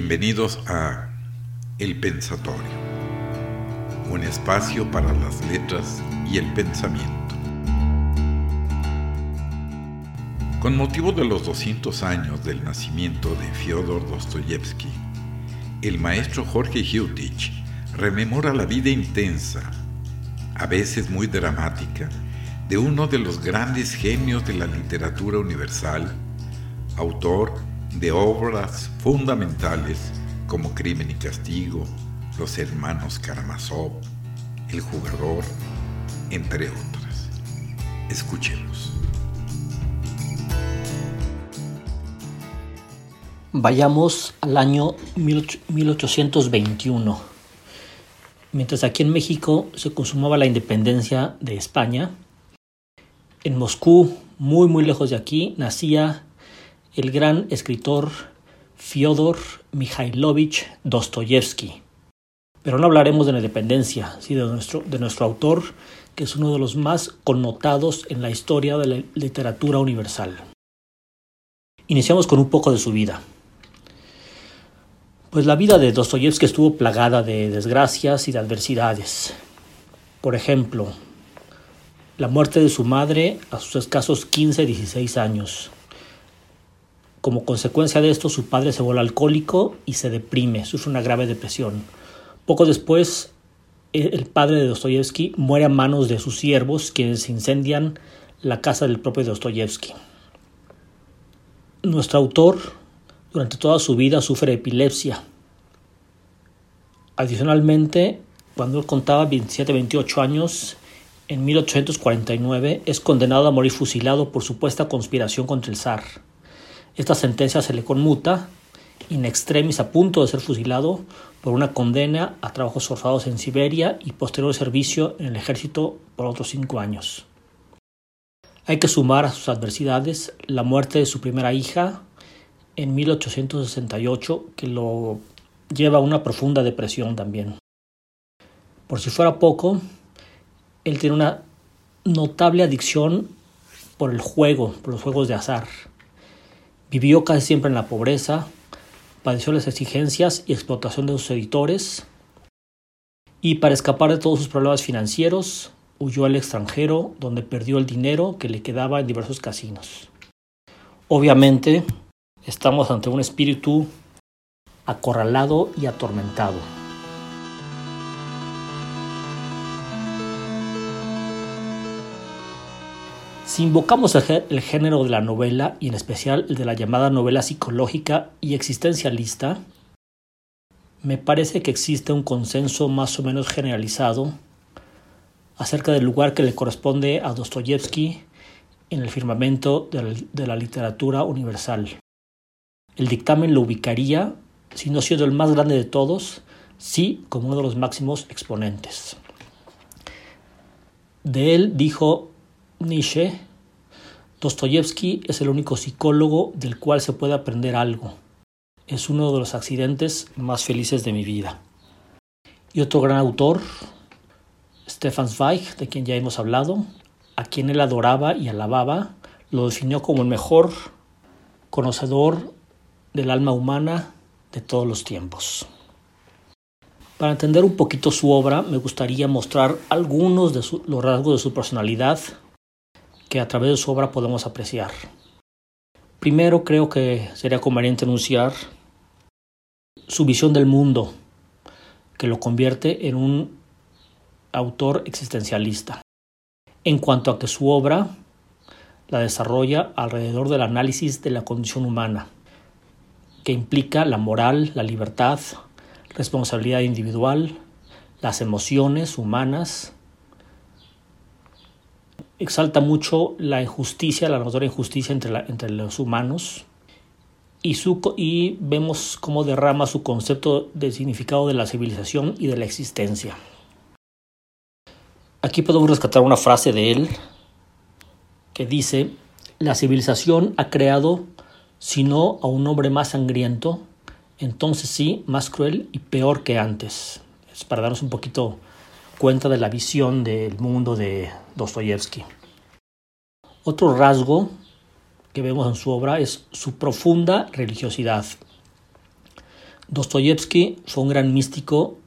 Bienvenidos a El Pensatorio, un espacio para las letras y el pensamiento. Con motivo de los 200 años del nacimiento de Fyodor Dostoyevsky, el maestro Jorge Hutich rememora la vida intensa, a veces muy dramática, de uno de los grandes genios de la literatura universal, autor de obras fundamentales como Crimen y Castigo, Los Hermanos Karamazov, El Jugador, entre otras. Escuchemos. Vayamos al año 1821. Mientras aquí en México se consumaba la independencia de España, en Moscú, muy muy lejos de aquí, nacía el gran escritor Fyodor Mikhailovich Dostoyevsky. Pero no hablaremos de la independencia, sino de nuestro, de nuestro autor, que es uno de los más connotados en la historia de la literatura universal. Iniciamos con un poco de su vida. Pues la vida de Dostoyevsky estuvo plagada de desgracias y de adversidades. Por ejemplo, la muerte de su madre a sus escasos 15-16 años. Como consecuencia de esto, su padre se vuelve alcohólico y se deprime, sufre una grave depresión. Poco después, el padre de Dostoyevsky muere a manos de sus siervos, quienes incendian la casa del propio Dostoyevsky. Nuestro autor, durante toda su vida, sufre epilepsia. Adicionalmente, cuando él contaba 27-28 años, en 1849 es condenado a morir fusilado por supuesta conspiración contra el zar. Esta sentencia se le conmuta in extremis a punto de ser fusilado por una condena a trabajos forzados en Siberia y posterior servicio en el ejército por otros cinco años. Hay que sumar a sus adversidades la muerte de su primera hija en 1868 que lo lleva a una profunda depresión también. Por si fuera poco, él tiene una notable adicción por el juego, por los juegos de azar. Vivió casi siempre en la pobreza, padeció las exigencias y explotación de sus editores, y para escapar de todos sus problemas financieros, huyó al extranjero donde perdió el dinero que le quedaba en diversos casinos. Obviamente, estamos ante un espíritu acorralado y atormentado. Si invocamos el género de la novela y en especial el de la llamada novela psicológica y existencialista, me parece que existe un consenso más o menos generalizado acerca del lugar que le corresponde a Dostoyevsky en el firmamento de la literatura universal. El dictamen lo ubicaría, si no siendo el más grande de todos, sí como uno de los máximos exponentes. De él dijo Nietzsche Dostoyevsky es el único psicólogo del cual se puede aprender algo. Es uno de los accidentes más felices de mi vida. Y otro gran autor, Stefan Zweig, de quien ya hemos hablado, a quien él adoraba y alababa, lo definió como el mejor conocedor del alma humana de todos los tiempos. Para entender un poquito su obra, me gustaría mostrar algunos de los rasgos de su personalidad que a través de su obra podemos apreciar. Primero creo que sería conveniente anunciar su visión del mundo, que lo convierte en un autor existencialista, en cuanto a que su obra la desarrolla alrededor del análisis de la condición humana, que implica la moral, la libertad, responsabilidad individual, las emociones humanas, exalta mucho la injusticia, la notoria injusticia entre, entre los humanos y, su, y vemos cómo derrama su concepto de significado de la civilización y de la existencia. Aquí podemos rescatar una frase de él que dice, la civilización ha creado, si no a un hombre más sangriento, entonces sí, más cruel y peor que antes. Es para darnos un poquito cuenta de la visión del mundo de Dostoyevsky. Otro rasgo que vemos en su obra es su profunda religiosidad. Dostoyevsky fue un gran místico,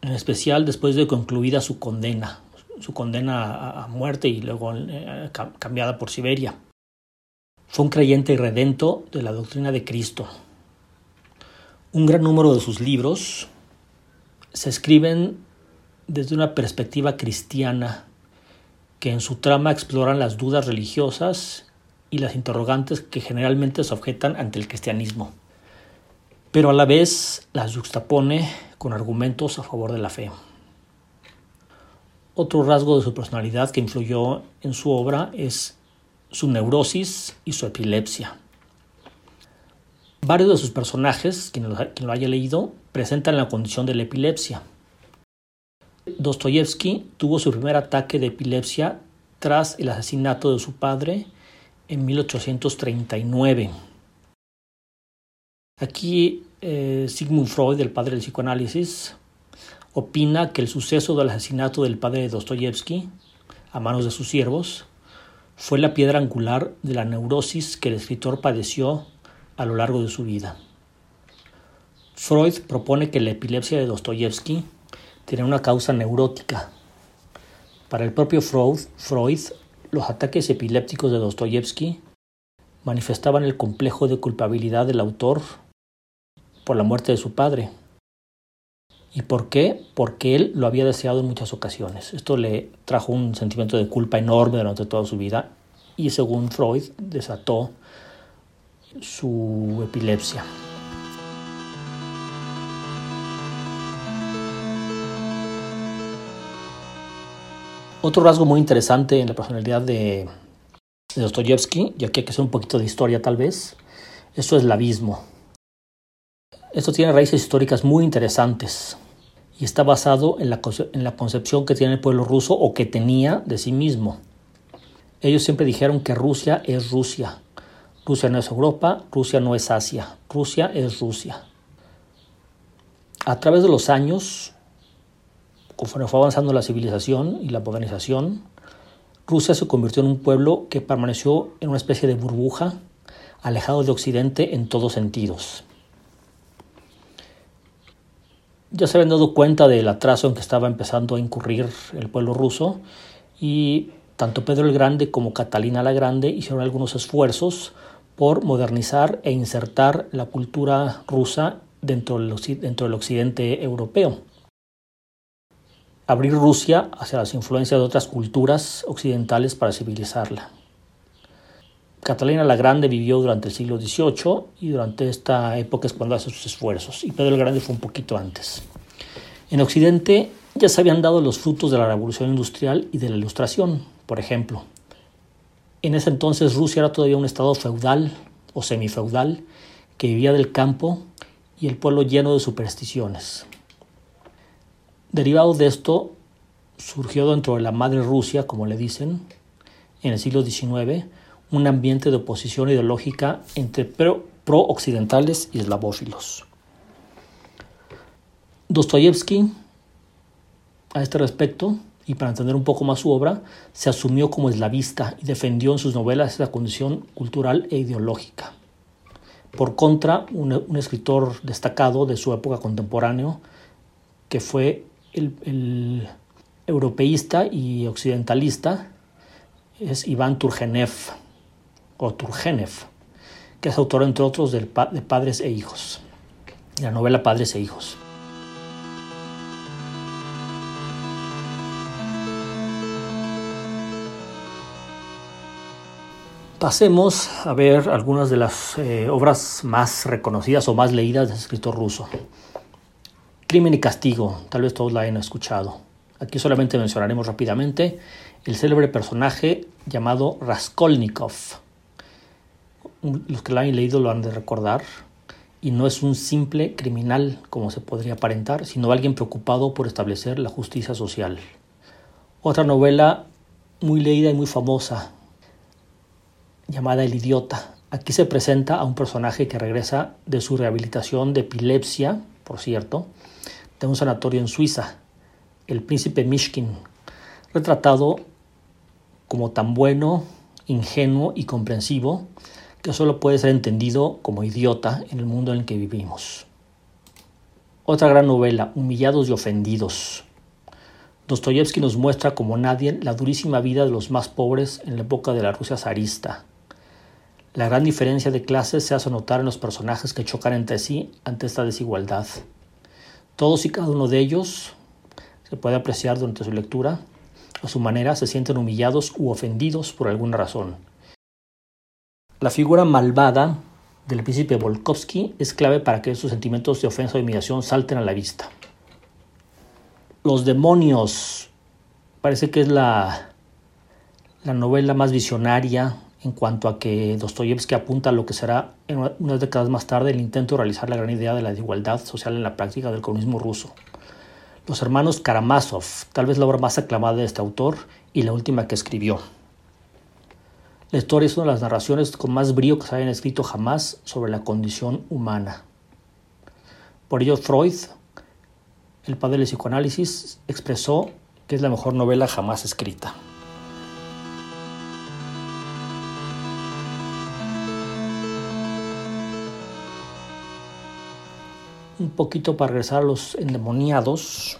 en especial después de concluida su condena, su condena a muerte y luego eh, cambiada por Siberia. Fue un creyente y redento de la doctrina de Cristo. Un gran número de sus libros se escriben desde una perspectiva cristiana que en su trama exploran las dudas religiosas y las interrogantes que generalmente se objetan ante el cristianismo, pero a la vez las juxtapone con argumentos a favor de la fe. Otro rasgo de su personalidad que influyó en su obra es su neurosis y su epilepsia. Varios de sus personajes, quien lo, haya leído, presentan la condición de la epilepsia. Dostoyevsky tuvo su primer ataque de epilepsia tras el asesinato de su padre en 1839. Aquí eh, Sigmund Freud, el padre del psicoanálisis, opina que el suceso del asesinato del padre de Dostoyevsky a manos de sus siervos fue la piedra angular de la neurosis que el escritor padeció a lo largo de su vida. Freud propone que la epilepsia de Dostoyevsky tiene una causa neurótica. Para el propio Freud, Freud los ataques epilépticos de Dostoyevsky manifestaban el complejo de culpabilidad del autor por la muerte de su padre. ¿Y por qué? Porque él lo había deseado en muchas ocasiones. Esto le trajo un sentimiento de culpa enorme durante toda su vida y según Freud desató su epilepsia. Otro rasgo muy interesante en la personalidad de, Dostoyevsky, y aquí hay que hacer un poquito de historia tal vez, es el abismo. Esto tiene raíces históricas muy interesantes y está basado en la, en la concepción que tiene el pueblo ruso o que tenía de sí mismo. Ellos siempre dijeron que Rusia es Rusia. Rusia no es Europa, Rusia no es Asia, Rusia es Rusia. A través de los años, conforme fue avanzando la civilización y la modernización, Rusia se convirtió en un pueblo que permaneció en una especie de burbuja, alejado de Occidente en todos sentidos. Ya se habían dado cuenta del atraso en que estaba empezando a incurrir el pueblo ruso y tanto Pedro el Grande como Catalina la Grande hicieron algunos esfuerzos por modernizar e insertar la cultura rusa dentro del, occidente europeo abrir Rusia hacia las influencias de otras culturas occidentales para civilizarla. Catalina la Grande vivió durante el siglo XVIII y durante esta época es cuando hace sus esfuerzos, y Pedro el Grande fue un poquito antes. En Occidente ya se habían dado los frutos de la revolución industrial y de la ilustración, por ejemplo. En ese entonces Rusia era todavía un estado feudal o semifeudal que vivía del campo y el pueblo lleno de supersticiones. Derivado de esto, surgió dentro de la madre Rusia, como le dicen, en el siglo XIX, un ambiente de oposición ideológica entre pro-occidentales y eslavófilos. Dostoyevsky, a este respecto, y para entender un poco más su obra, se asumió como eslavista y defendió en sus novelas esa condición cultural e ideológica. Por contra, un, un escritor destacado de su época contemporáneo, que fue el, europeísta y occidentalista es Iván Turgenev o Turgenev, que es autor entre otros de Padres e Hijos, la novela Padres e Hijos. Pasemos a ver algunas de las eh, obras más reconocidas o más leídas del escritor ruso. Crimen y castigo, tal vez todos la hayan escuchado. Aquí solamente mencionaremos rápidamente el célebre personaje llamado Raskolnikov. Los que la han leído lo han de recordar. Y no es un simple criminal, como se podría aparentar, sino alguien preocupado por establecer la justicia social. Otra novela muy leída y muy famosa, llamada El idiota. Aquí se presenta a un personaje que regresa de su rehabilitación de epilepsia, por cierto, de un sanatorio en Suiza, el príncipe Mishkin, retratado como tan bueno, ingenuo y comprensivo que solo puede ser entendido como idiota en el mundo en el que vivimos. Otra gran novela, Humillados y Ofendidos. Dostoyevsky nos muestra como nadie la durísima vida de los más pobres en la época de la Rusia zarista. La gran diferencia de clases se hace notar en los personajes que chocan entre sí ante esta desigualdad. Todos y cada uno de ellos, se puede apreciar durante su lectura, a su manera se sienten humillados u ofendidos por alguna razón. La figura malvada del príncipe Volkovsky es clave para que esos sentimientos de ofensa o humillación salten a la vista. Los demonios parece que es la, la novela más visionaria en cuanto a que Dostoyevsky apunta a lo que será unas décadas más tarde el intento de realizar la gran idea de la desigualdad social en la práctica del comunismo ruso. Los hermanos Karamazov, tal vez la obra más aclamada de este autor y la última que escribió. La historia es una de las narraciones con más brío que se hayan escrito jamás sobre la condición humana. Por ello, Freud, el padre del psicoanálisis, expresó que es la mejor novela jamás escrita. Un poquito para regresar a los endemoniados,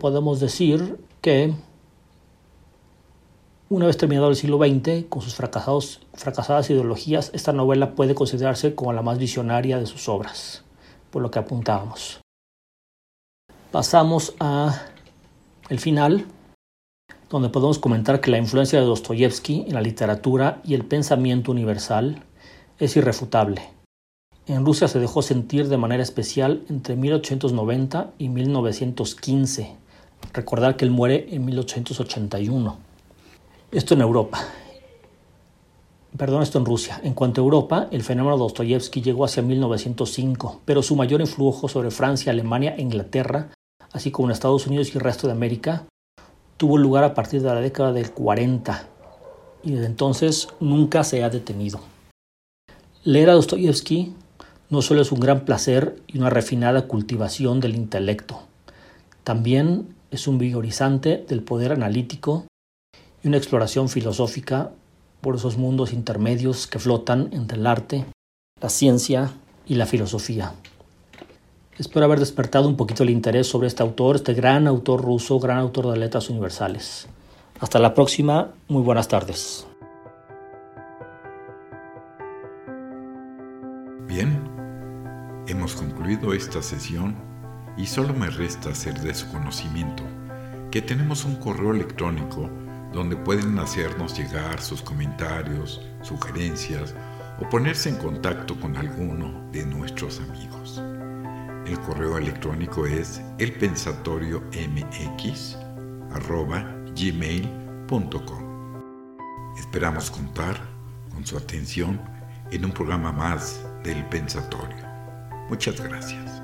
podemos decir que una vez terminado el siglo XX, con sus fracasados, fracasadas ideologías, esta novela puede considerarse como la más visionaria de sus obras, por lo que apuntábamos. Pasamos a el final, donde podemos comentar que la influencia de Dostoyevsky en la literatura y el pensamiento universal es irrefutable en Rusia se dejó sentir de manera especial entre 1890 y 1915. Recordar que él muere en 1881. Esto en Europa. Perdón, esto en Rusia. En cuanto a Europa, el fenómeno de Dostoyevsky llegó hacia 1905, pero su mayor influjo sobre Francia, Alemania e Inglaterra, así como en Estados Unidos y el resto de América, tuvo lugar a partir de la década del 40 y desde entonces nunca se ha detenido. Leer a Dostoyevsky no solo es un gran placer y una refinada cultivación del intelecto, también es un vigorizante del poder analítico y una exploración filosófica por esos mundos intermedios que flotan entre el arte, la ciencia y la filosofía. Espero haber despertado un poquito el interés sobre este autor, este gran autor ruso, gran autor de letras universales. Hasta la próxima, muy buenas tardes. Bien, Hemos concluido esta sesión y solo me resta hacer de su conocimiento que tenemos un correo electrónico donde pueden hacernos llegar sus comentarios, sugerencias o ponerse en contacto con alguno de nuestros amigos. El correo electrónico es elpensatoriomx.gmail.com Esperamos contar con su atención en un programa más del Pensatorio. Muchas gracias.